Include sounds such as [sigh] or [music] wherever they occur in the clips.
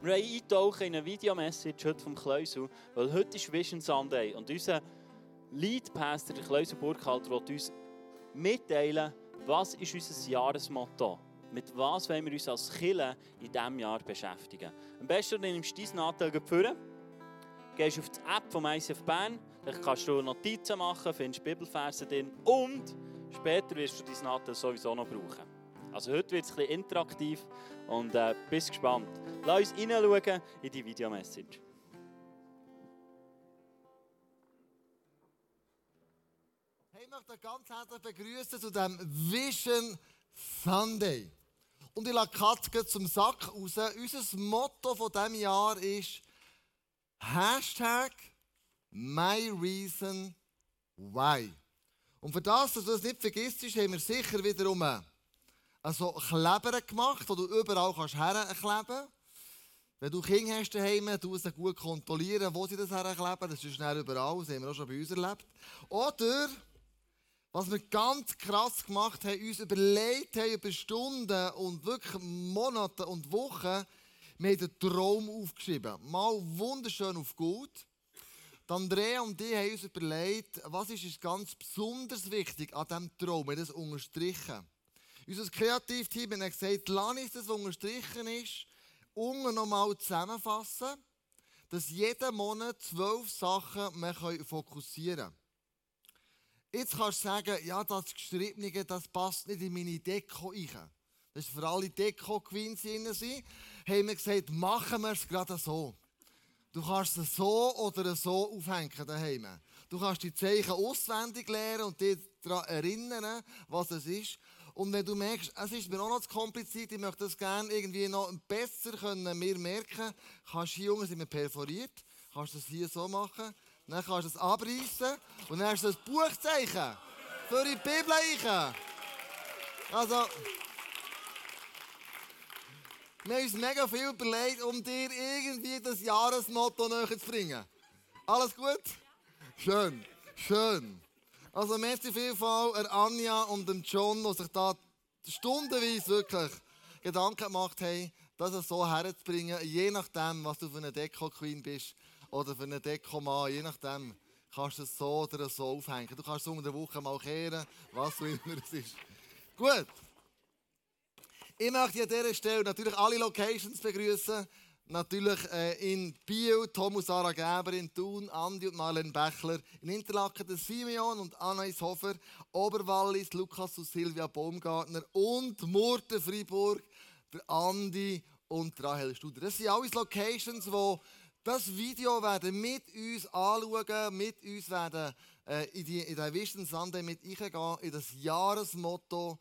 Wir wollen eintauchen in eine Videomessage heute vom Kleusel, weil heute ist Vision Sunday und unser Lead Pastor, der Kleusel Burkhalter, wird uns mitteilen, was ist unser Jahresmotto Mit was wollen wir uns als Killer in diesem Jahr beschäftigen? Am besten du nimmst deinen Anteil vor, gehst auf die App vom ICF Bern, dann kannst du Notizen machen, findest Bibelverse drin und später wirst du deinen Anteil sowieso noch brauchen. Also heute wird es ein interaktiv und äh, bist gespannt. Lass uns hineinschauen in die Videomessage. Hey, ich möchte euch ganz herzlich begrüßen zu diesem Vision Sunday. Und ich lasse Katze zum Sack raus. Unser Motto von diesem Jahr ist Hashtag My Reason Why. Und für das, dass du das nicht vergisst, haben wir sicher wiederum also Kleber gemacht, wo du überall kannst herkleben kannst. Wenn du Kinder hast daheim, du sie gut kontrollieren, wo sie das herkleben. Das ist schnell überall, das haben wir auch schon bei uns erlebt. Oder, was wir ganz krass gemacht haben, uns überlegt haben über Stunden und wirklich Monate und Wochen, wir haben den Traum aufgeschrieben. Mal wunderschön auf gut. Die Andrea und die haben uns überlegt, was ist uns ganz besonders wichtig an diesem Traum. Wir haben das unterstrichen. Unser Kreativteam hat gesagt, lass uns das, unterstrichen ist, unten nochmal zusammenfassen, dass jeden Monat zwölf Sachen wir fokussieren können. Jetzt kannst du sagen, ja, das Geschriebene, das passt nicht in meine Deko rein. Das ist für alle Deko-Queens drin sind. Haben wir gesagt, machen wir es gerade so. Du kannst es so oder so aufhängen daheim. Du kannst die Zeichen auswendig lernen und dich daran erinnern, was es ist. Und wenn du merkst, es ist mir auch noch zu kompliziert, ich möchte das gerne irgendwie noch besser können mir merken, kannst hier unten sind wir perforiert, kannst du das hier so machen, dann kannst du es abreißen und dann hast du das Buchzeichen für die Bibel eichen. Also, wir haben uns mega viel überlegt, um dir irgendwie das Jahresmotto näher zu bringen. Alles gut? Schön, schön. Also merci vielfalt an Anja und dem John, die sich da stundenweise wirklich Gedanken gemacht haben, das so herzubringen, je nachdem, was du für eine Deko-Queen bist oder für eine Deko-Mann, je nachdem kannst du es so oder so aufhängen. Du kannst es unter der Woche mal kehren, was auch immer es ist. Gut. Ich möchte an dieser Stelle natürlich alle Locations begrüßen. Natürlich äh, in Biel, Thomas Sarah Geber, in Thun, Andi und Marlene Bechler, in Interlaken der Simeon und Anais Hofer, Oberwallis, Lukas und Silvia Baumgartner und Murten Freiburg, der Andi und Rahel Studer. Das sind alles Locations, wo das Video werden mit uns anschauen, mit uns werden äh, in, die, in den Vision Sunday mit eingehen, in das Jahresmotto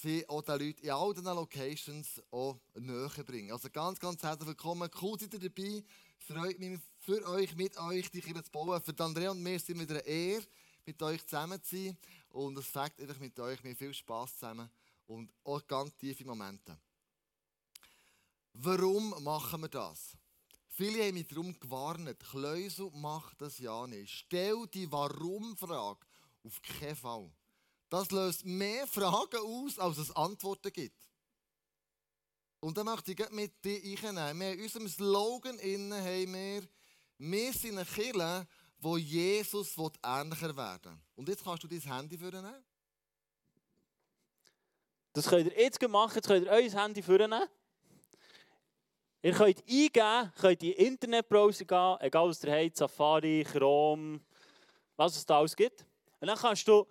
sie auch den Leuten in all diesen Locations auch näher bringen. Also ganz, ganz herzlich willkommen. Cool seid ihr dabei. Freut mich für euch, mit euch, die Kirche zu bauen. Für Andrea und mir sind wieder eine Ehre, mit euch zusammen zu sein. Und es fängt einfach mit euch mir viel Spass zusammen und auch ganz tiefe Momente. Warum machen wir das? Viele haben mich darum gewarnt. Kleusel macht das ja nicht. Stell die Warum-Frage auf keinen Fall. Das löst mehr Fragen aus, als es Antworten gibt. Und dann möchte ich mit dir einnehmen. In unserem Slogan innen haben wir, wir sind eine Kirche, wo Jesus ähnlicher werden will. Und jetzt kannst du dein Handy vornehmen. Das könnt ihr jetzt machen, jetzt könnt ihr euer Handy vornehmen. Ihr könnt eingeben, könnt in Internetbrowser gehen, egal was ihr habt, Safari, Chrome, was es da alles gibt. Und dann kannst du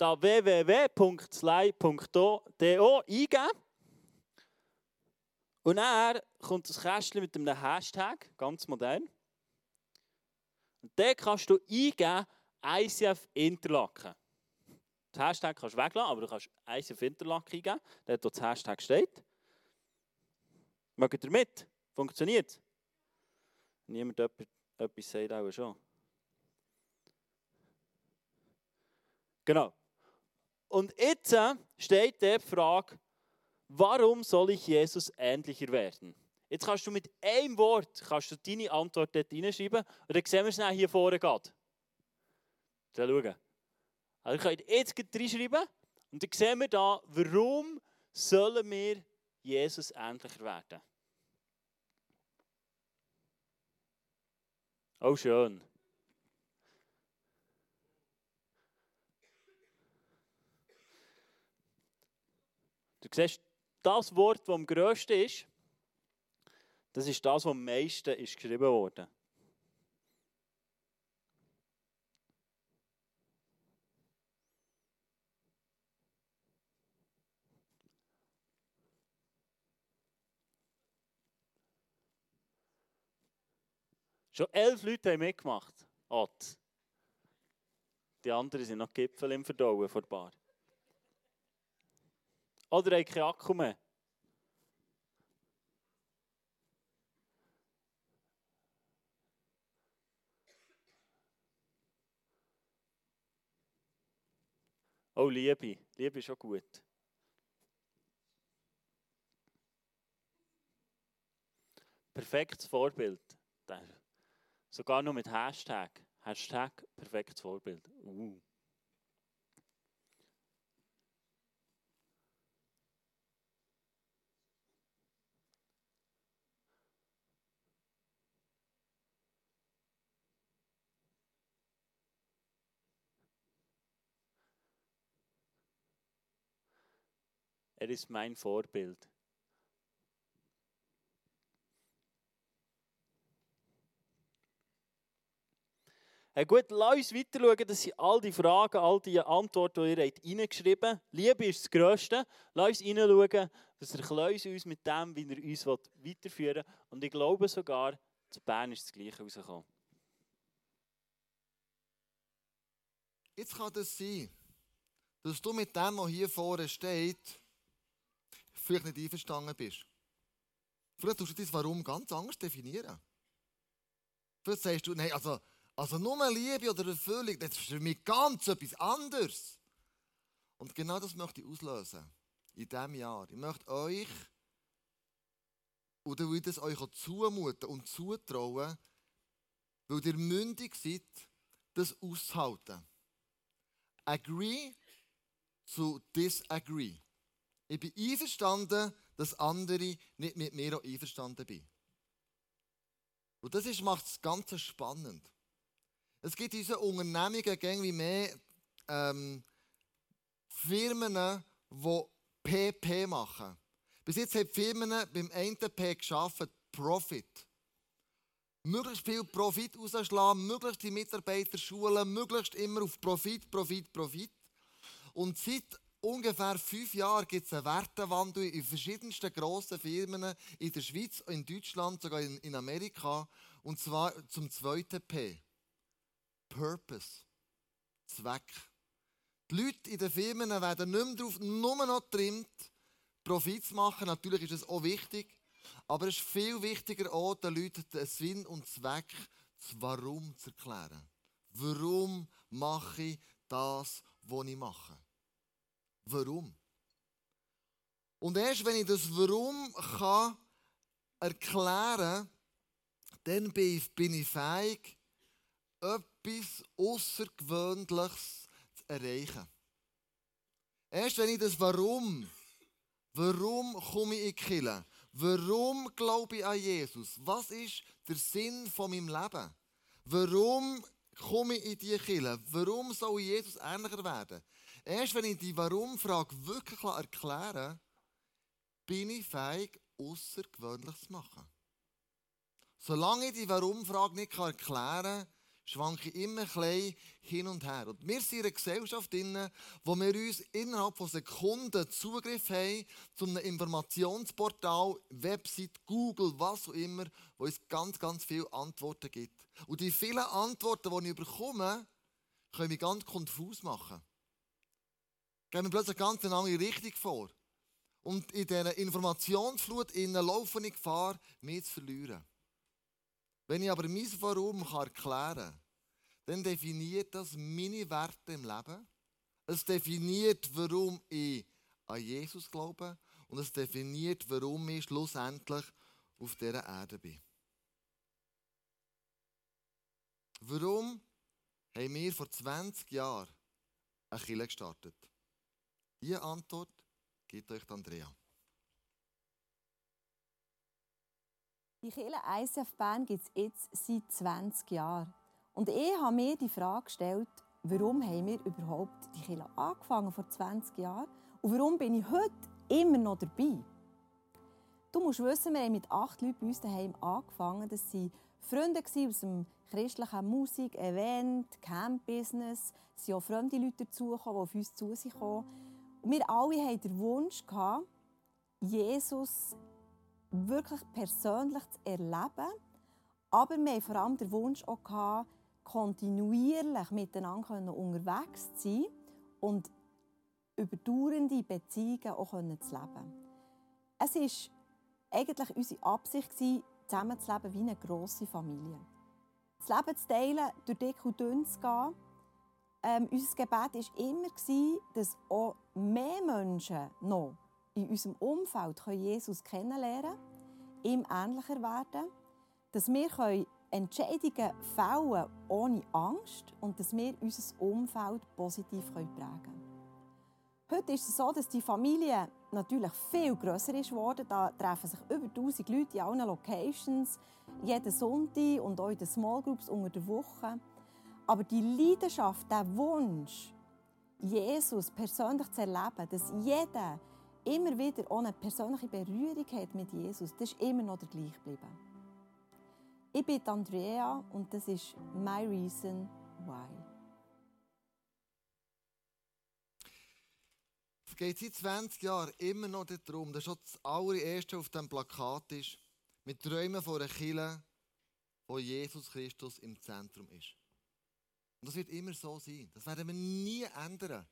da www.sly.do eingeben. Und dann kommt das Kästchen mit einem Hashtag, ganz modern. Und dann kannst du eingeben, ICF Interlaken. Das Hashtag kannst du weglassen, aber du kannst ICF Interlaken eingeben, dort wo das Hashtag steht. Mögt ihr mit? Funktioniert Niemand etwas sagt auch schon. Genau. Und jetzt äh, steht die Frage, warum soll ich Jesus ähnlicher werden? Jetzt kannst du mit einem Wort kannst du deine Antwort dort hineinschreiben und dann sehen wir es hier vorne geht. Dann schauen. Also ihr könnt jetzt reinschreiben und dann sehen wir da, warum sollen wir Jesus ähnlicher werden. Oh schön. Siehst, das Wort, das am grössten ist, das ist das, was am meisten ist geschrieben wurde. Schon elf Leute haben mitgemacht. Ott. Die anderen sind noch Gipfel im Verdauen vor Bar. Oder haben keinen Akku mehr. Oh, Liebe. Liebe ist schon gut. Perfektes Vorbild. Sogar noch mit Hashtag. Hashtag perfektes Vorbild. Uh. Er ist mein Vorbild. Hey, gut, lass uns weiter schauen. Das sind all die Fragen, all die Antworten, die ihr reingeschrieben habt. Liebe ist das Größte. Lass uns hineinschauen, dass Kleus uns mit dem, wie er uns weiterführen will. Und ich glaube sogar, zu Bern ist das Gleiche rausgekommen. Jetzt kann das sein, dass du mit dem, was hier vorne steht, vielleicht nicht einverstanden bist. Vielleicht tust du das Warum ganz anders definieren. Vielleicht sagst du, nein, also, also nur Liebe oder Erfüllung, das ist für mich ganz etwas anderes. Und genau das möchte ich auslösen. In diesem Jahr. Ich möchte euch, oder will es euch auch zumuten und zutrauen, weil ihr mündig seid, das auszuhalten. Agree zu disagree. Ich bin einverstanden, dass andere nicht mit mir auch einverstanden sind. Und das macht das Ganze spannend. Es gibt unseren Unternehmungen irgendwie mehr ähm, Firmen, die PP machen. Bis jetzt haben die Firmen beim einen P geschafft, Profit. Möglichst viel Profit rausschlagen, möglichst die Mitarbeiter schulen, möglichst immer auf Profit, Profit, Profit. Und seit ungefähr fünf Jahren gibt es einen Wertewandel in verschiedensten grossen Firmen in der Schweiz, in Deutschland, sogar in, in Amerika. Und zwar zum zweiten P. Purpose. Zweck. Die Leute in den Firmen werden nicht mehr darauf, nur noch trimmt, Profit zu machen. Natürlich ist es auch wichtig. Aber es ist viel wichtiger auch, den Leuten den Sinn und Zweck, das Warum zu erklären. Warum mache ich das, was ich mache? Warum? Und erst wenn ich das Warum kann erklären dann bin ich fähig, etwas Außergewöhnliches zu erreichen. Erst wenn ich das Warum, warum komme ich in die? Warum glaube ich an Jesus? Was ist der Sinn von meinem Leben? Warum komme ich in diese Kirche? Warum soll Jesus ähnlicher werden? Erst wenn ich die Warum-Frage wirklich erklären kann, bin ich fähig, Außergewöhnliches zu machen. Solange ich die Warum-Frage nicht erklären kann, schwanke ich immer ein hin und her. Und wir sind in einer Gesellschaft, wo wir uns innerhalb von Sekunden Zugriff haben zu einem Informationsportal, Website, Google, was auch immer, wo uns ganz, ganz viele Antworten gibt. Und die vielen Antworten, die ich bekomme, können mich ganz konfus machen. Gehen wir plötzlich ganz eine andere Richtung vor. Und in dieser Informationsflut laufe ich Gefahr, mich zu verlieren. Wenn ich aber mein Warum erklären kann, dann definiert das meine Werte im Leben. Es definiert, warum ich an Jesus glaube. Und es definiert, warum ich schlussendlich auf dieser Erde bin. Warum haben wir vor 20 Jahren eine Kirche gestartet? Diese Antwort gibt euch Andrea. Die Kirche ICF Bern gibt es jetzt seit 20 Jahren. Und ich habe mir die Frage gestellt, warum haben wir überhaupt die Kirche angefangen vor 20 Jahren und warum bin ich heute immer noch dabei? Du musst wissen, wir haben mit acht Leuten bei uns daheim angefangen. Das waren Freunde aus dem christlichen Musik-, Event-, Camp-Business. Es sind auch fremde Leute dazugekommen, die auf uns zu sich kommen. Wir alle hatten den Wunsch, Jesus wirklich persönlich zu erleben. Aber wir hatten vor allem den Wunsch, auch kontinuierlich miteinander unterwegs zu sein und überdauernde Beziehungen auch zu leben. Es war eigentlich unsere Absicht, zusammenzuleben wie eine grosse Familie. Das Leben zu teilen, durch dick und dünn zu gehen. Ähm, unser Gebet war immer, dass auch mehr Menschen noch in unserem Umfeld Jesus kennenlernen können, ihm ähnlicher werden, dass wir Entscheidungen fällen ohne Angst und dass wir unser Umfeld positiv prägen können. Heute ist es so, dass die Familie natürlich viel grösser ist. Da treffen sich über 1000 Leute in allen Locations, jeden Sonntag und auch in den Small Groups unter der Woche. Aber die Leidenschaft, der Wunsch, Jesus persönlich zu erleben, dass jeder immer wieder eine persönliche Berührung hat mit Jesus, das ist immer noch der gleich geblieben. Ich bin Andrea und das ist My Reason Why. Es geht seit 20 Jahren immer noch darum, dass schon das allererste auf dem Plakat ist, mit Träumen von einer Kirche, wo Jesus Christus im Zentrum ist. Und das wird immer so sein. Das werden wir nie ändern.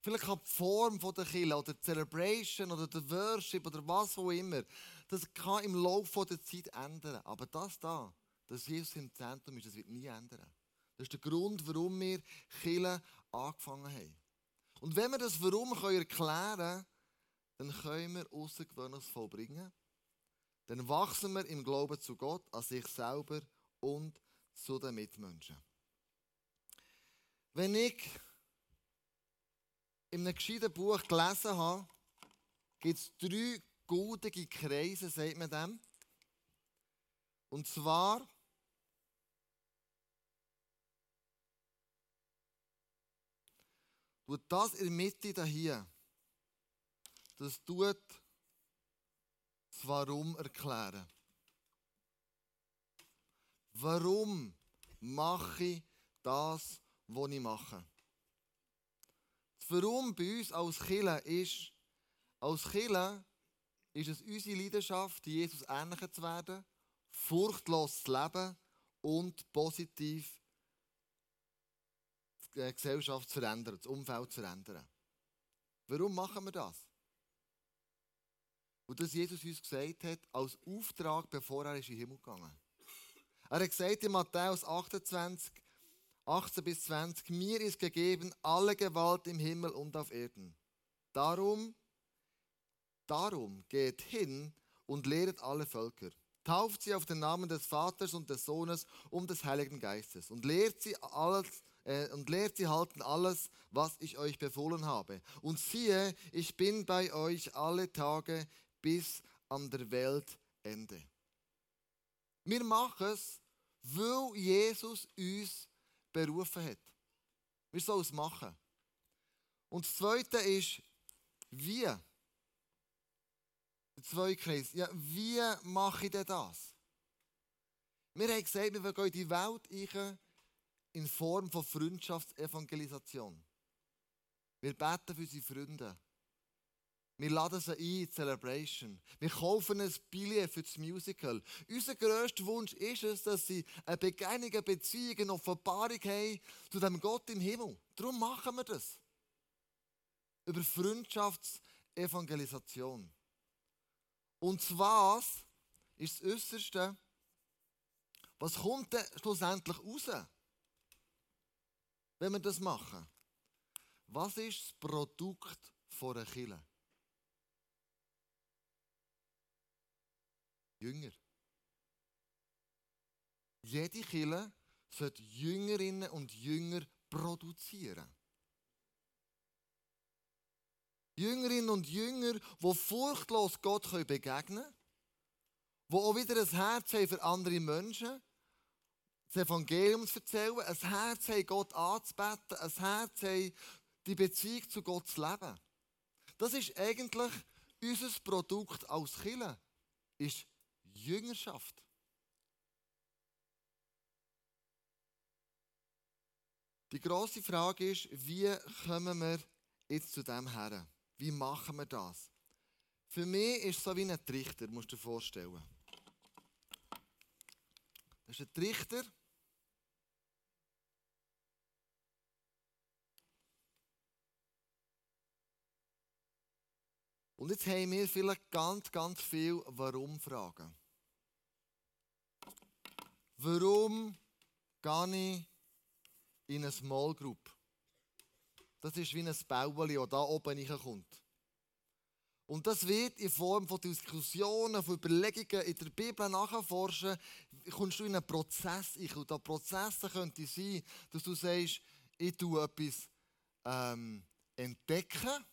Vielleicht kann die Form der Kirche oder die Celebration oder der Worship oder was auch immer, das kann im Laufe der Zeit ändern. Aber das da, dass Jesus im Zentrum ist, das wird nie ändern. Das ist der Grund, warum wir Kirche angefangen haben. Und wenn wir das Warum erklären können, dann können wir Außergewöhnliches vollbringen. Dann wachsen wir im Glauben zu Gott, an sich selber und zu den Mitmenschen. Wenn ich in einem gescheiten Buch gelesen habe, gibt es drei goldige Kreise, sagt man dem. Und zwar tut das in der Mitte hier, das tut das Warum erklären. Warum mache ich das, was ich mache? Warum bei uns als Killer ist, als Killer ist es unsere Leidenschaft, Jesus ähnlicher zu werden, furchtlos zu leben und positiv die Gesellschaft zu verändern, das Umfeld zu verändern. Warum machen wir das? Und das Jesus uns gesagt hat, als Auftrag, bevor er in den Himmel gegangen ist. Er hat gesagt in Matthäus 28, 18 bis 20, mir ist gegeben alle Gewalt im Himmel und auf Erden. Darum, darum geht hin und lehret alle Völker. Tauft sie auf den Namen des Vaters und des Sohnes und des Heiligen Geistes und lehrt sie alles äh, und lehrt sie halten alles, was ich euch befohlen habe. Und siehe, ich bin bei euch alle Tage bis an der Weltende. Wir machen es, weil Jesus uns berufen hat. Wir sollen es machen. Und das Zweite ist, wie? Der zweite Kreis. Ja, wie mache ich denn das? Wir haben gesagt, wir gehen in die Welt in Form von Freundschaftsevangelisation. Wir beten für unsere Freunde. Wir laden sie ein in Celebration. Wir kaufen ein Billett für das Musical. Unser grösster Wunsch ist es, dass sie eine Begegnung, eine Beziehung, eine Offenbarung haben zu dem Gott im Himmel. Darum machen wir das. Über Freundschaftsevangelisation. Und was ist das Äußerste? Was kommt denn schlussendlich raus, wenn wir das machen? Was ist das Produkt von einer Kirche? Jünger. Jede Kille sollte Jüngerinnen und Jünger produzieren. Jüngerinnen und Jünger, die furchtlos Gott begegnen können die auch wieder ein Herz haben für andere Menschen, das Evangelium zu erzählen, ein Herz haben, Gott anzubeten, ein Herz haben, die Beziehung zu Gott zu leben. Das ist eigentlich unser Produkt als Kille, ist Jüngerschaft. Die grosse Frage ist, wie kommen wir jetzt zu dem her? Wie machen wir das? Für mich ist es so wie ein Trichter, musst du dir vorstellen. Das ist ein Trichter. Und jetzt haben wir vielleicht ganz, ganz viele Warum-Fragen. Warum gehe ich in eine Small Group? Das ist wie ein Bauli, das da oben reinkommt. Und das wird in Form von Diskussionen, von Überlegungen in der Bibel nachforschen, kommst du in einen Prozess ein. Und der Prozess könnte sein, dass du sagst, ich tue etwas ähm, entdecken.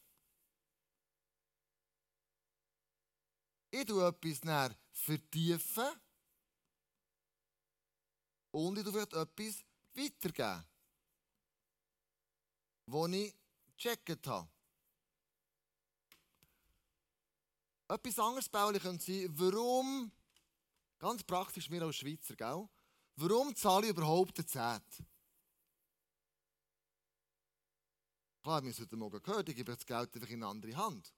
Ich tue etwas vertiefen. Und ich vielleicht etwas weitergeben. Was ich gecheckt habe. Etwas anderes, Pauli, könnte sein, warum, ganz praktisch wir als Schweizer, gell? warum zahle ich überhaupt den Zehnt? Klar, wir haben es heute Morgen gehört, ich gebe das Geld einfach in eine andere Hand.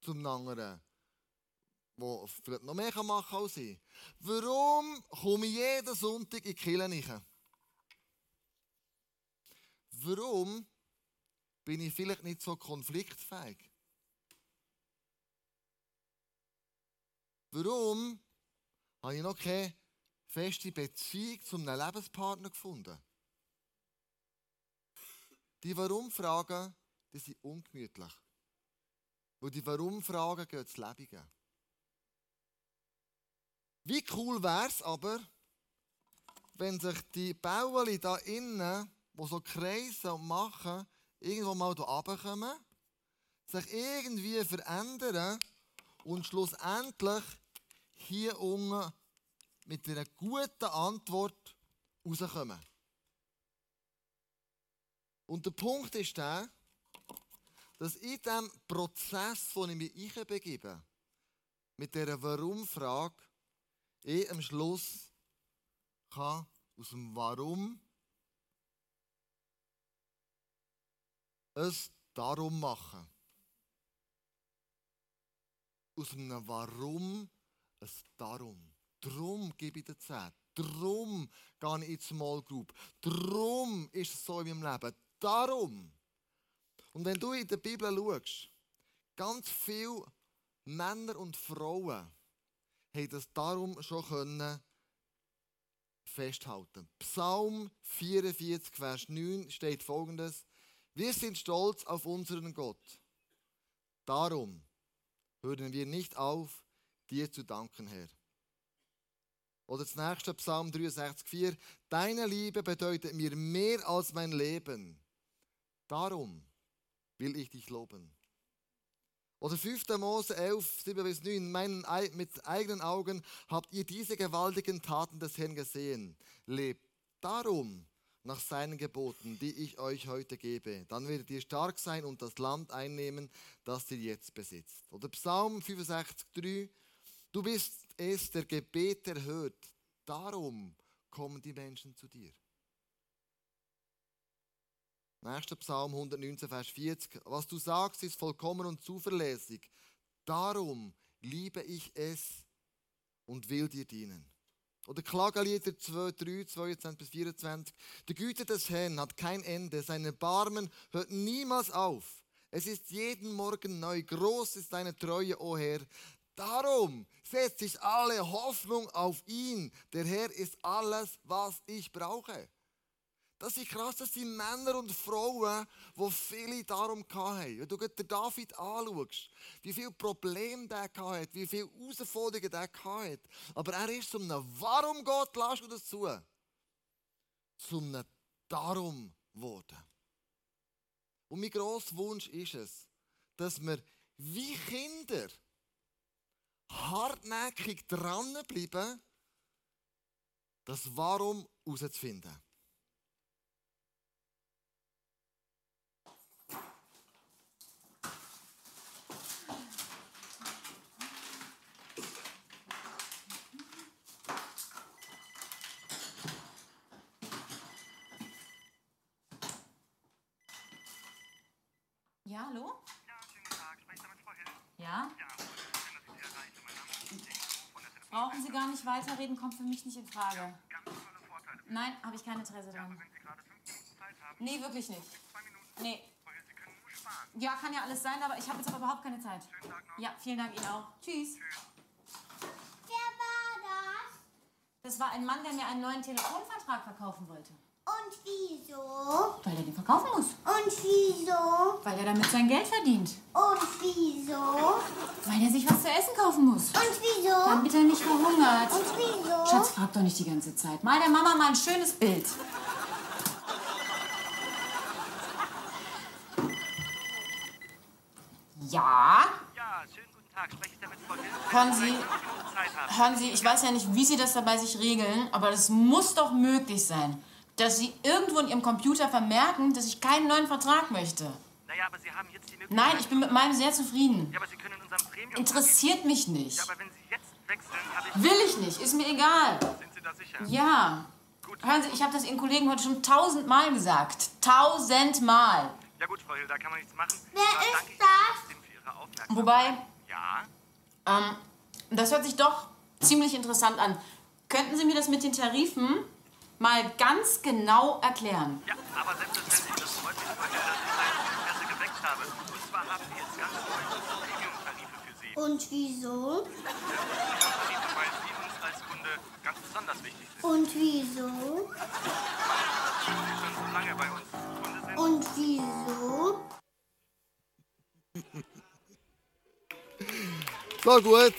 Zum anderen, der vielleicht noch mehr machen kann als ich. Warum komme ich jeden Sonntag in die Kirche? Warum bin ich vielleicht nicht so konfliktfähig? Warum habe ich noch keine feste Beziehung zu einem Lebenspartner gefunden? Die Warum-Fragen, die sind ungemütlich. Weil die Warum-Fragen gehen ins Lebige. Wie cool wäre es aber, wenn sich die Bauli da innen, die so kreisen und machen, irgendwo mal hier runterkommen, sich irgendwie verändern und schlussendlich hier unten mit einer guten Antwort rauskommen. Und der Punkt ist der, dass in diesem Prozess, wo ich mich einbegebe, mit dieser Warum-Frage, ich am Schluss kann aus dem Warum es darum machen. Aus einem Warum es darum. Darum gebe ich dir Zeit. Darum gehe ich in die Small Group. Darum ist es so in meinem Leben. Darum. Und wenn du in der Bibel schaust, ganz viele Männer und Frauen haben das darum schon können festhalten. Psalm 44, Vers 9 steht folgendes: Wir sind stolz auf unseren Gott. Darum hören wir nicht auf, dir zu danken, Herr. Oder das nächste Psalm 63,4. Deine Liebe bedeutet mir mehr als mein Leben. Darum will ich dich loben. Oder 5. Mose 11, 7 bis 9. Meinen, mit eigenen Augen habt ihr diese gewaltigen Taten des Herrn gesehen. Lebt darum nach seinen Geboten, die ich euch heute gebe. Dann werdet ihr stark sein und das Land einnehmen, das ihr jetzt besitzt. Oder Psalm 65, 3. Du bist es, der Gebet erhört. Darum kommen die Menschen zu dir. Nächster Psalm 119, Vers 40. Was du sagst, ist vollkommen und zuverlässig. Darum liebe ich es und will dir dienen. Oder Klagelieder 2, 3, 22 bis 24. Die Güte des Herrn hat kein Ende, seine Barmen hört niemals auf. Es ist jeden Morgen neu. Groß ist deine Treue, o oh Herr. Darum setze ich alle Hoffnung auf ihn. Der Herr ist alles, was ich brauche. Das ist krass, das sind Männer und Frauen, die viele darum hatten. Wenn du den David anschaust, wie viele Probleme der hatte, wie viele Herausforderungen der hatte. Aber er ist zum einem Warum Gott, lass du das zu? Zum einem Darum geworden. Und mein grosser Wunsch ist es, dass wir wie Kinder hartnäckig dranbleiben, das Warum herauszufinden. Ja, hallo? Ja, schönen Tag. Spreche ich damit Frau Hill? Ja? Ja, schön, dass ich Sie erreiche. Mein Name ist von der Telefon. Brauchen Sie gar nicht weiterreden, kommt für mich nicht in Frage. Ganz tolle Vorteile. Nein, habe ich kein Interesse Aber dran. wenn Sie gerade fünf Minuten Zeit haben, Nee, wirklich nicht. zwei Minuten. Nee. Frau Hill, Sie können nur sparen. Ja, kann ja alles sein, aber ich habe jetzt aber überhaupt keine Zeit. Schönen Tag noch. Ja, vielen Dank Ihnen auch. Tschüss. Wer war das? Das war ein Mann, der mir einen neuen Telefonvertrag verkaufen wollte. Wieso? Weil er den verkaufen muss. Und wieso? Weil er damit sein Geld verdient. Und wieso? Weil er sich was zu essen kaufen muss. Und wieso? Damit er nicht verhungert. Und wieso? Schatz, frag doch nicht die ganze Zeit. Mal der Mama mal ein schönes Bild. Ja? Ja, schönen guten Tag. Spreche ich damit Hill? Hören Sie-. Hören Sie, ich weiß ja nicht, wie Sie das dabei sich regeln, aber es muss doch möglich sein, dass Sie irgendwo in Ihrem Computer vermerken, dass ich keinen neuen Vertrag möchte. Naja, aber Sie haben jetzt die Möglichkeit. Nein, ich bin mit meinem sehr zufrieden. Ja, aber Sie können in unserem Premium. Interessiert mich nicht. Ja, aber wenn Sie jetzt wechseln, habe ich. Will ich nicht, ist mir egal. Sind Sie da sicher? Ja. Gut. Hören Sie, ich habe das Ihren Kollegen heute schon tausendmal gesagt. Tausendmal. Ja, gut, Frau Hill, da kann man nichts machen. Wer Da ist das? Wobei, Ja? ähm, das hört sich doch ziemlich interessant an. Könnten Sie mir das mit den Tarifen mal ganz genau erklären? Ja, aber selbstverständlich. Das freut mich, Hill, dass ich mein Interesse geweckt habe. Und zwar haben wir jetzt ganz neue Premium-Tarife für Sie. Und wieso? Tarife, weil Sie uns als Kunde ganz besonders wichtig sind. Und wieso? Weil Sie schon so lange bei uns Kunde sind. Und wieso? So gut.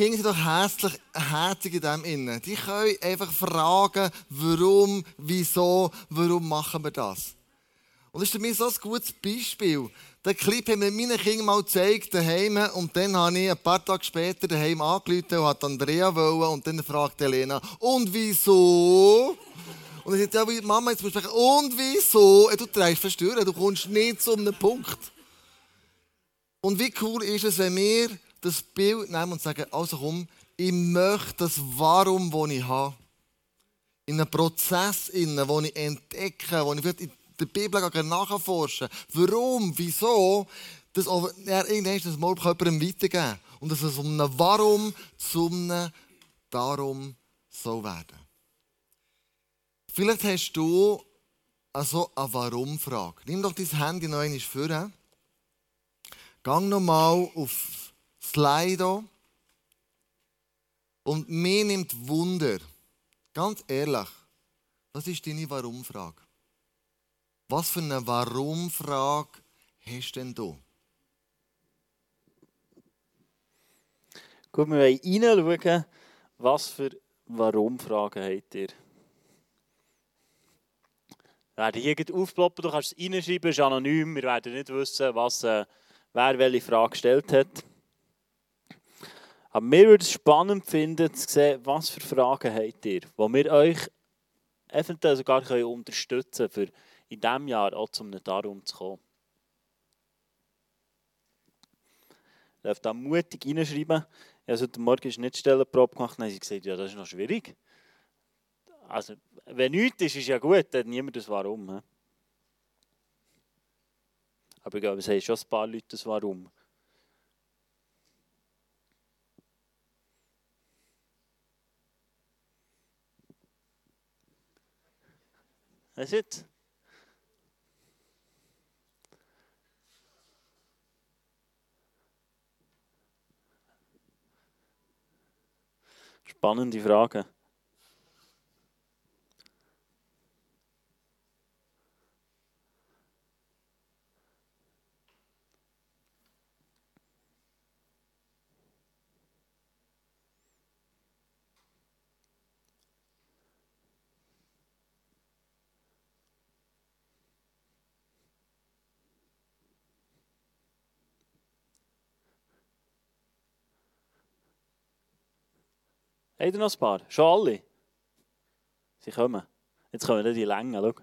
Kinder sind doch herzlich, herzig in dem innen. Die können einfach fragen, warum, wieso, warum machen wir das. Und das ist mich so ein gutes Beispiel. Den Clip haben wir meinen Kindern mal gezeigt, daheim. Und dann habe ich ein paar Tage später daheim angerufen und hat Andrea wollen. Und dann fragt Elena, und wieso? Und dann sagt ja, Mama, jetzt musst du sagen, und wieso? Du drehst verstören, du kommst nicht zu einem Punkt. Und wie cool ist es, wenn wir das Bild nehmen und sagen, also komm, ich möchte das Warum, das ich habe, in einen Prozess, in den ich entdecke, wo ich in der Bibel nachforschen kann. Warum, wieso, das auch ja, irgendwann das mal jemandem weitergeben Und dass es um ein Warum zu einem Darum soll werden. Vielleicht hast du also eine Warum-Frage. Nimm doch dein Handy noch einmal vor. Gang nochmal auf Slido. Und mir nimmt Wunder. Ganz ehrlich, was ist deine Warum-Frage? Was für eine Warum-Frage hast denn du? Gut, wir wollen reinschauen, was für Warum-Fragen habt ihr. Wir werden hier aufploppen, du kannst es reinschreiben, es ist anonym, wir werden nicht wissen, was, äh, wer welche Frage gestellt hat. Aber mir würde es spannend finden, zu sehen, was für Fragen habt ihr, wo wir euch eventuell sogar unterstützen können, für in diesem Jahr auch zum Darum zu kommen. Ihr dürft da mutig reinschreiben. Ich habe heute Morgen eine Schnittstellenprobe gemacht und dann haben sie gesagt, ja, das ist noch schwierig. Also, wenn nichts ist, ist ja gut, dann hat niemand das Warum. he? Aber ich glaube, es haben schon ein paar Leute das Warum. That's it. Spannende Frage. Habt ihr noch ein paar? Schon alle? Sie kommen. Jetzt kommen die Längen, schau.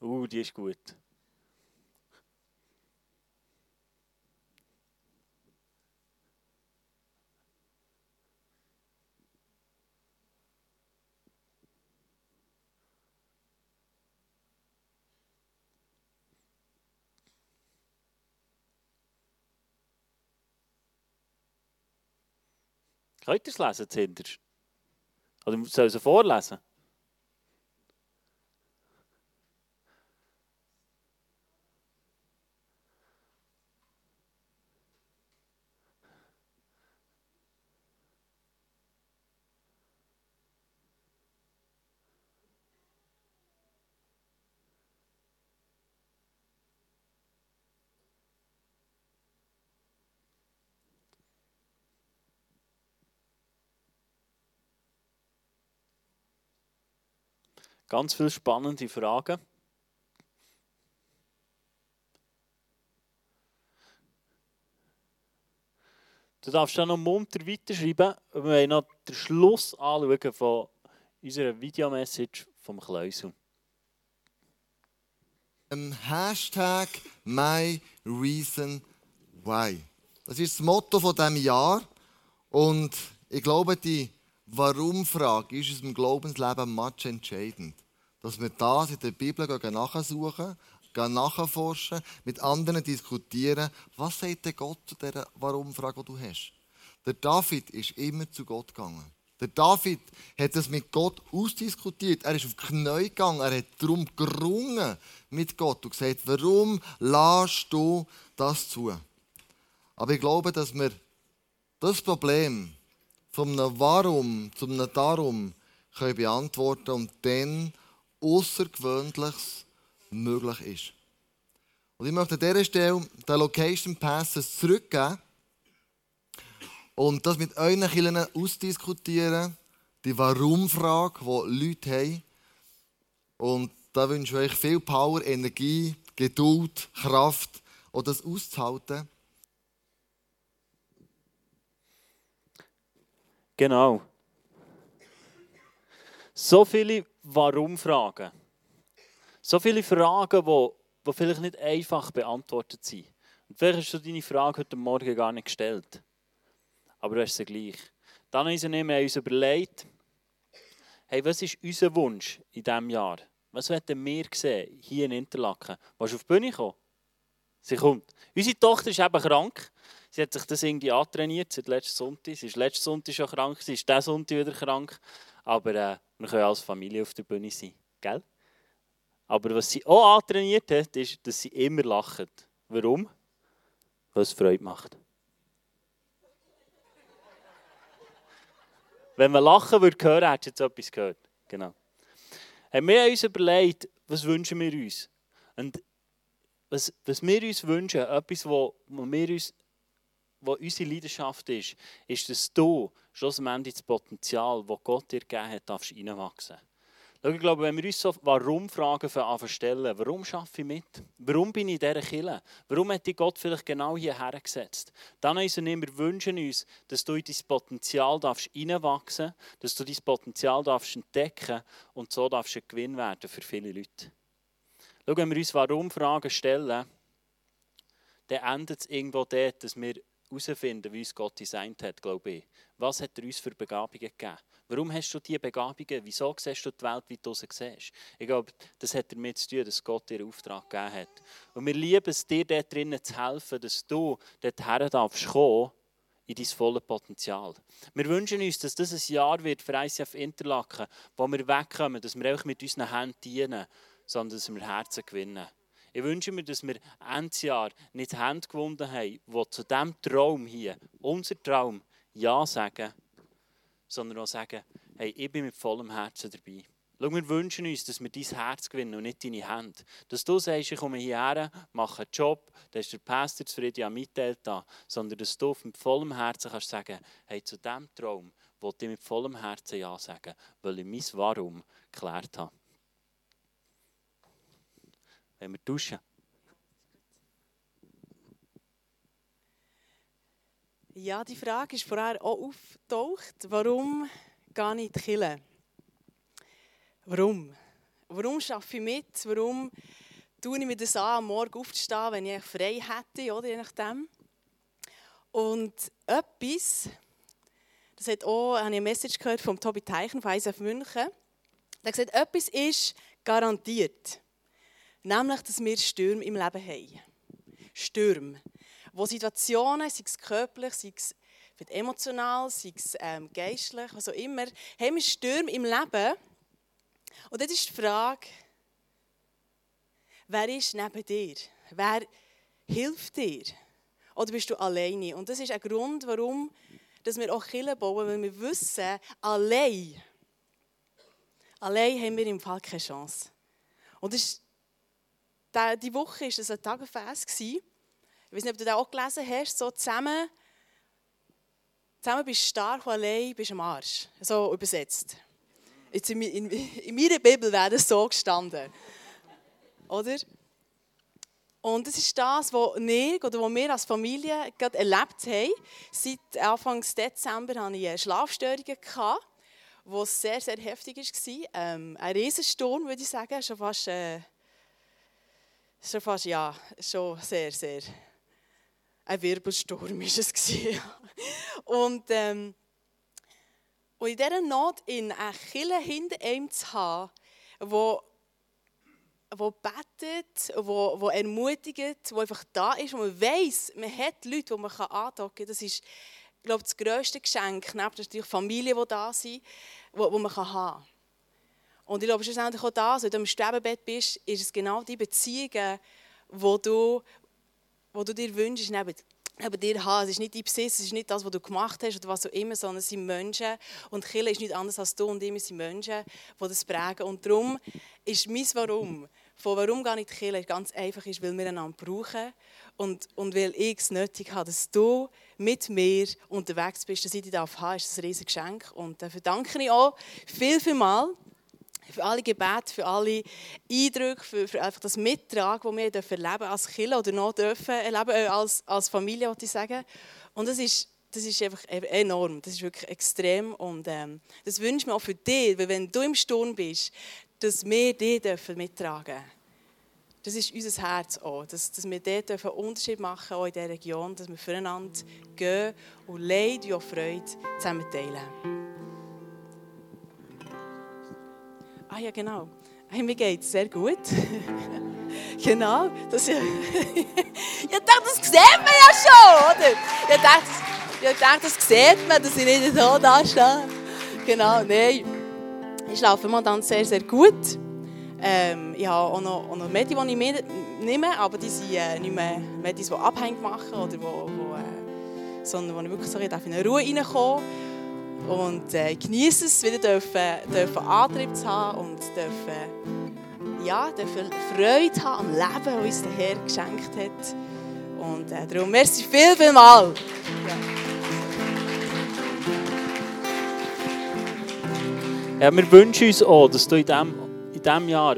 Uh, die ist gut. Könnt ihr es lesen, zuhinterst? Oder soll ich es vorlesen? Ganz viele spannende Fragen. Du darfst dann noch munter weiterschreiben. Wir wollen noch den Schluss anschauen von unserer Videomessage vom Kleusel. Ähm, Hashtag My Reason Why. Das ist das Motto von diesem Jahr. Und ich glaube, die Warum-Frage ist in unserem Glaubensleben much entscheidend. Dass wir das in der Bibel nachsuchen, nachforschen, mit anderen diskutieren. Was sagt denn Gott zu dieser Warum-Frage, die du hast? Der David ist immer zu Gott gegangen. Der David hat das mit Gott ausdiskutiert. Er ist auf die Knie gegangen. Er hat darum gerungen mit Gott und gesagt, warum lässt du das zu? Aber ich glaube, dass wir das Problem von einem Warum zu einem Darum können beantworten und dann Außergewöhnliches möglich ist. Und ich möchte an dieser Stelle den Location Passes zurückgeben und das mit euren Kindern ausdiskutieren, die Warum-Frage, die Leute haben. Und da wünsche ich euch viel Power, Energie, Geduld, Kraft, um das auszuhalten. Genau. So viele Warum-Fragen. So viele Fragen, die, die vielleicht nicht einfach beantwortet sind. Und vielleicht hast du deine Frage heute Morgen gar nicht gestellt. Aber du hast sie gleich. Dann haben wir uns überlegt, hey, was ist unser Wunsch in diesem Jahr? Was wollen wir sehen hier in Interlaken? Willst du auf die Bühne kommen? Sie kommt. Unsere Tochter ist eben krank. Sie hat sich das irgendwie antrainiert seit letzten Sonntag. Sie ist letzten Sonntag schon krank, sie ist diesen Sonntag wieder krank. Aber äh, wir können als Familie auf der Bühne sein. Gell? Aber was sie auch antrainiert hat, ist, dass sie immer lacht. Warum? Weil es Freude macht. [laughs] Wenn man lachen würde hören, hättest du jetzt etwas gehört. Genau. Haben wir uns überlegt, was wünschen wir uns? Und was, was wir uns wünschen, etwas, wo wir uns, wo unsere Leidenschaft ist, ist, dass du schlussendlich das Potenzial, das Gott dir gegeben hat, darfst reinwachsen. Schau, ich glaube, wenn wir uns so Warum-Fragen stellen, warum schaffe ich mit? Warum bin ich in dieser Kille? Warum hat dich Gott vielleicht genau hierher gesetzt? Dann ist wir wünschen uns, dass du in dein Potenzial darfst reinwachsen dass du dein Potenzial darfst entdecken und so darfst du ein Gewinn werden für viele Leute. Schau, wenn wir uns Warum-Fragen stellen, dann endet es irgendwo dort, dass wir herausfinden, wie uns Gott designt hat, glaube ich. Was hat er uns für Begabungen gegeben? Warum hast du diese Begabungen? Wieso siehst du die Welt, wie du sie siehst? Ich glaube, das hat damit zu tun, dass Gott dir einen Auftrag gegeben hat. Und wir lieben es, dir dort drinnen zu helfen, dass du dorthin darfst kommen, in dein volles Potenzial. Wir wünschen uns, dass das ein Jahr wird für ICF Interlaken, wo wir wegkommen, dass wir auch mit unseren Händen dienen, sondern dass wir Herzen gewinnen. Ich wünsche mir, dass wir Endjahr nicht Hände gewonnen haben, die zu diesem Traum hier, unser Traum, Ja sagen, sondern auch sagen, hey, ich bin mit vollem Herzen dabei. Schau, wir wünschen uns, dass wir dein Herz gewinnen und nicht deine Hände. Dass du sagst, ich komme hierher, mache einen Job, dann ist der Pastor zufrieden, ja, mitteilt da. Sondern dass du mit vollem Herzen kannst sagen, hey, zu diesem Traum wollte ich mit vollem Herzen Ja sagen, weil ich mein Warum geklärt habe. Wenn wir duschen. Ja, die Frage ist vorher auch aufgetaucht. Warum gehe ich in die? Warum? Warum arbeite ich mit? Warum tue ich mir das an, am Morgen aufzustehen, wenn ich frei hätte, oder je nachdem? Und etwas, das hat auch, habe ich eine Message gehört vom Tobi Teichen von ISF München. Der hat gesagt, etwas ist garantiert. Nämlich, dass wir Stürme im Leben haben. Stürme. Wo Situationen, sei es körperlich, sei es emotional, sei es ähm, geistlich, was auch immer, haben wir Stürme im Leben. Und das ist die Frage, wer ist neben dir? Wer hilft dir? Oder bist du alleine? Und das ist ein Grund, warum dass wir auch Kirchen bauen, weil wir wissen, allein, allein haben wir im Fall keine Chance. Und das ist, die Woche war das ein Tageverse. Ich weiß nicht, ob du das auch gelesen hast, so zusammen, zusammen bist du stark und allein bist du am Arsch. So übersetzt. Jetzt in, in, in meiner Bibel wäre das so gestanden. Oder? Und das ist das, was wir, oder was wir als Familie gerade erlebt haben. Seit Anfang Dezember hatte ich Schlafstörungen, die sehr, sehr heftig war. Ähm, ein Riesensturm, würde ich sagen. Schon fast, äh, schon fast, ja, schon sehr, sehr. Ein Wirbelsturm war es. und, ähm, und in dieser Not in eine hinter ihm zu haben, wo wo betet, wo, wo ermutigt, wo einfach da ist, wo man weiß, man hat Leute, die man andocken kann. Das ist, glaube das grösste Geschenk, neben natürlich Familien, die da sind, wo man haben kann. Und ich glaube, schlussendlich auch das, wenn du im Sterbebett bist, ist es genau die Beziehungen, wo du, wo du dir wünschst, neben, neben dir haben. Es ist nicht dein Besitz, es ist nicht das, was du gemacht hast oder was auch immer, sondern es sind Menschen. Und Kirche ist nicht anders als du und immer sind Menschen, die das prägen. Und darum ist mein Warum, von warum in die Kirche, ganz einfach ist, weil wir einander brauchen und, und weil ich es nötig habe, dass du mit mir unterwegs bist, dass ich dich haben darf, ist ein riesiges Geschenk. Und dafür danke ich auch viel, viel mal für alle Gebete, für alle Eindrücke, für, für einfach das Mittragen, das wir erleben als Kirche oder noch dürfen erleben, äh, als, als Familie, würde ich sagen. Und das ist, das ist einfach e-, enorm, das ist wirklich extrem und ähm, das wünsche ich mir auch für dich, weil wenn du im Sturm bist, dass wir die dürfen mittragen dürfen. Das ist unser Herz auch, dass, dass wir dort einen Unterschied machen auch in dieser Region, dass wir füreinander gehen und Leid und Freude zusammen teilen. Ah ja, genau. Hey, mir geht es sehr gut. [laughs] genau. Das, ja, [laughs] ich dachte, das sieht man ja schon, oder? Ich dachte, ich dachte, das sieht man, dass ich nicht so da stehe. Genau, nein. Ich schlafe momentan sehr, sehr gut. Ähm, ich habe auch noch, auch noch Medis, die ich nehme, aber die sind äh, nicht mehr Medis, die abhängig machen, oder wo, wo, äh, sondern wo ich wirklich so in eine Ruhe reinkomme. Und äh, genieße es, wieder dürfen, dürfen Antrieb zu haben und dürfen, ja, dürfen Freude haben am Leben, das uns der Herr geschenkt hat. Und äh, darum, merci viel, viel mal. Ja. Ja, wir wünschen uns auch, dass du in diesem, in diesem Jahr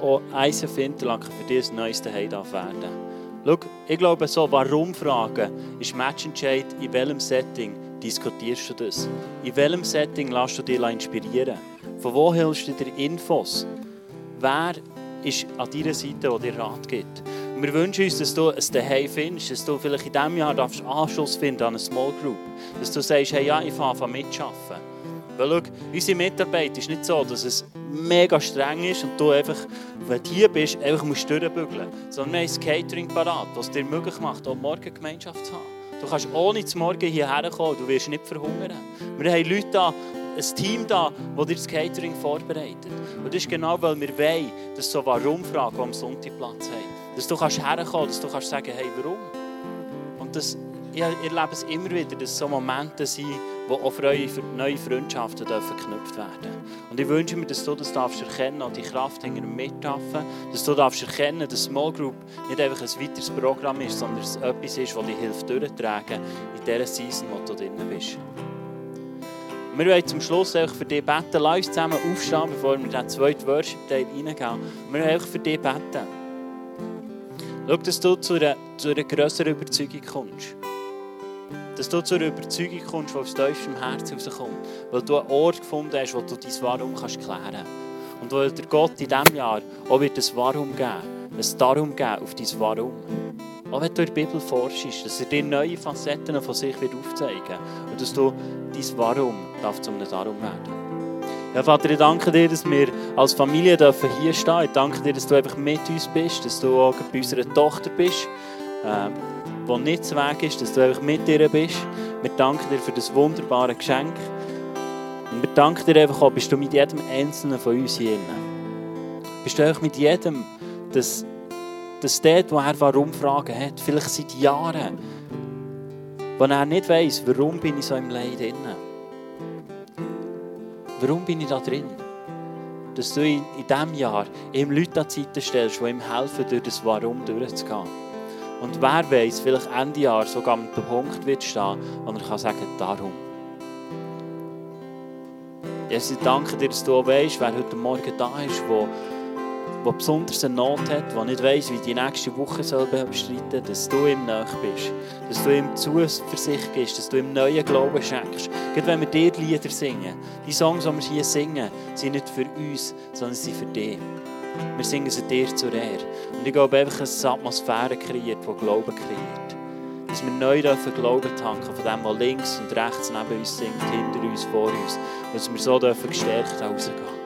auch ISF Interlaken für dich ein neues Zuhause werden Schau, ich glaube, so Warum-Fragen ist Matchentscheid, in welchem Setting diskutierst du das? In welchem Setting lässt du dich inspirieren? Von wo holst du dir Infos? Wer ist an deiner Seite, der dir Rat gibt? wir wünschen uns, dass du ein Zuhause findest, dass du vielleicht in diesem Jahr Anschluss finden an eine Small Group. Dass du sagst, hey, ja, ich fange mitarbeiten. Weil schau, unsere Mitarbeit ist nicht so, dass es mega streng ist und du einfach, wenn du hier bist, einfach musst durchbügeln Sondern wir haben ein Catering parat, das dir möglich macht, auch morgen Gemeinschaft zu haben. Du kannst ohne zum Morgen hierher kommen, du wirst nicht verhungern. Wir haben Leute da, ein Team da, das dir das Catering vorbereitet. Und das ist genau, weil wir wollen, dass so Warum-Fragen am Sonntag Platz haben. Dass du kannst herkommen, dass du kannst sagen, hey, warum? Und das ich erlebe es immer wieder, dass so Momente sind, wo auch neue, neue Freundschaften dürfen geknüpft werden Und ich wünsche mir, dass du das darfst erkennen und die Kraft hinter dem Mitschaffen, dass du darfst erkennen, dass Small Group nicht einfach ein weiteres Programm ist, sondern es etwas ist, das dir hilft, durchzutragen in dieser Season, wo du drin bist. Wir wollen zum Schluss auch für dich beten. Lass uns zusammen aufstehen, bevor wir in den zweiten Worship-Teil reingehen. Wir wollen auch für dich beten. Schau, dass du zu einer, zu einer grösseren Überzeugung kommst. Dass du zu einer Überzeugung kommst, die aus tiefstem Herzen herauskommt. Weil du einen Ort gefunden hast, wo du dein Warum kannst klären kannst. Und weil der Gott in diesem Jahr auch wird ein Warum geben, ein Darum geben auf dein Warum. Auch wenn du in der Bibel forschst, dass er dir neue Facetten von sich wird aufzeigen wird. Und dass du dein Warum darf zum Darum werden. Ja, Vater, ich danke dir, dass wir als Familie dürfen hier stehen Ich danke dir, dass du einfach mit uns bist, dass du auch bei unserer Tochter bist, äh, die nicht zu Weg ist, dass du mit ihr bist. Wir danken dir für das wunderbare Geschenk. Und wir danken dir einfach auch, bist du mit jedem Einzelnen von uns hier. Bist du einfach mit jedem, dass, dass dort, wo er warum Fragen hat, vielleicht seit Jahren, wo er nicht weiß, warum bin ich so im Leid drin. Warum bin ich da drin? Dass du in, in diesem Jahr ihm Leute an die Seite stellst, die ihm helfen, durch das Warum durchzugehen. Und wer weiß, vielleicht Ende Jahr sogar am Punkt wird stehen, wo er kann sagen, darum. Jesus, ich danke dir, dass du auch weißt, wer heute Morgen da ist, der der besonders eine Not hat, der nicht weiss, wie die nächste Woche soll bestreiten soll, dass du ihm nahe bist. Dass du ihm Zuversicht gibst, dass du ihm neuen Glauben schenkst. Gerade wenn wir dir Lieder singen, die Songs, die wir hier singen, sind nicht für uns, sondern sie für dich. Wir singen sie dir zur Ehre. Und ich glaube einfach, dass es eine Atmosphäre kreiert, die Glauben kreiert. Dass wir neu dürfen Glauben tanken von dem, was links und rechts neben uns singt, hinter uns, vor uns. Und dass wir so dürfen gestärkt rausgehen.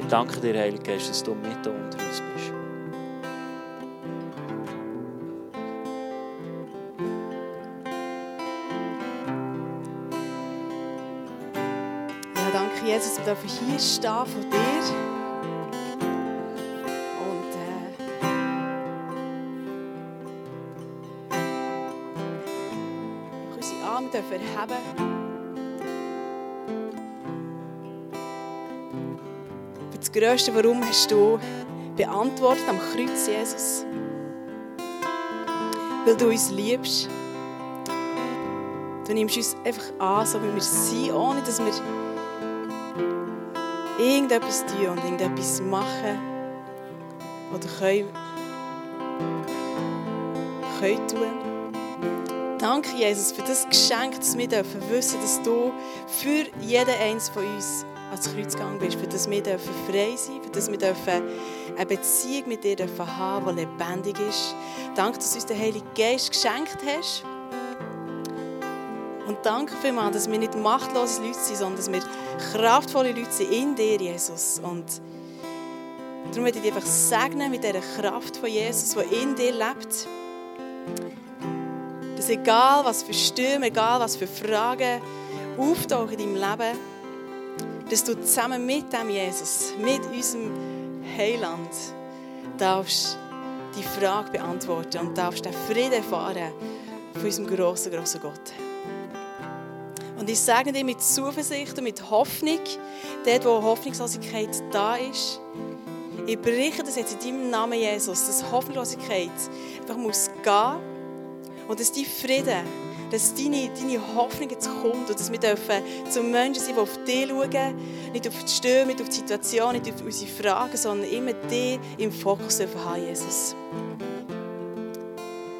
Ich danke dir, Heiliger Geist, dass du mit unter uns bist. Danke Jesus, dass wir hier stehen vor dir. Dürfen erheben. das grösste Warum hast du beantwortet am Kreuz, Jesus. Weil du uns liebst. Du nimmst uns einfach an, so wie wir sind, ohne dass wir irgendetwas tun und irgendetwas machen oder können, können tun. Danke, Jesus, für das Geschenk, dass wir dürfen wissen, dass du für jeden eins von uns ans Kreuz gegangen bist, für das wir frei sein dürfen, für das wir eine Beziehung mit dir haben die lebendig ist. Danke, dass du uns den Heiligen Geist geschenkt hast. Und danke vielmals, dass wir nicht machtlose Leute sind, sondern dass wir kraftvolle Leute sind in dir, Jesus. Und darum möchte ich dich einfach segnen mit dieser Kraft von Jesus, die in dir lebt. Dass egal was für Stürme, egal was für Fragen auftauchen in deinem Leben, dass du zusammen mit dem Jesus, mit unserem Heiland, darfst die Frage beantworten und darfst den Frieden erfahren von unserem grossen, grossen Gott. Und ich sage dir mit Zuversicht und mit Hoffnung, dort wo Hoffnungslosigkeit da ist, ich berichte das jetzt in deinem Namen, Jesus, dass Hoffnungslosigkeit einfach muss gehen und dass die Frieden dass deine, deine Hoffnung jetzt kommt und dass wir dürfen zum Menschen sein, die auf dich schauen, nicht auf die Störung, nicht auf die Situation, nicht auf unsere Fragen, sondern immer dich im Fokus haben, Jesus.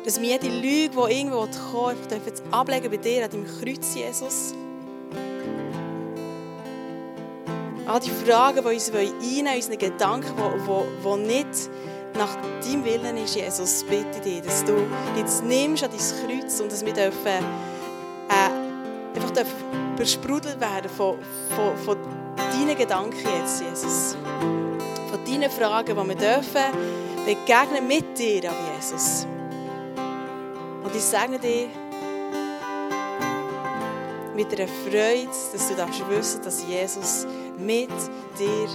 Dass wir jede Lüge, die irgendwo kommt, dürfen ablegen bei dir an deinem Kreuz, Jesus. All die Fragen, die uns einnehmen, unsere Gedanken, die, die, die nicht nach deinem Willen ist, Jesus, bitte dich, dass du jetzt nimmst an dein Kreuz und dass wir dürfen, äh, einfach dürfen besprudelt werden von, von, von deinen Gedanken jetzt, Jesus. Von deinen Fragen, die wir dürfen begegnen mit dir, aber Jesus. Und ich sage dir, mit einer Freude, dass du darfst wissen, dass Jesus mit dir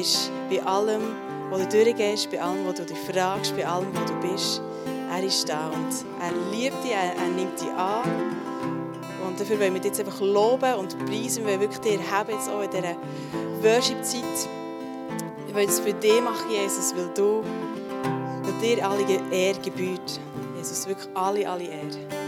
ist, bei allem, wo du durchgehst, bei allem, wo du dich fragst, bei allem, wo du bist. Er ist da und er liebt dich, er, er nimmt dich an. Und dafür wollen wir dich jetzt einfach loben und preisen. Wir wollen wirklich dir jetzt auch in dieser Worship-Zeit. Wir wollen es für dich machen, Jesus, weil du, weil dir alle Ehre gebührt. Jesus, wirklich alle, alle Ehre.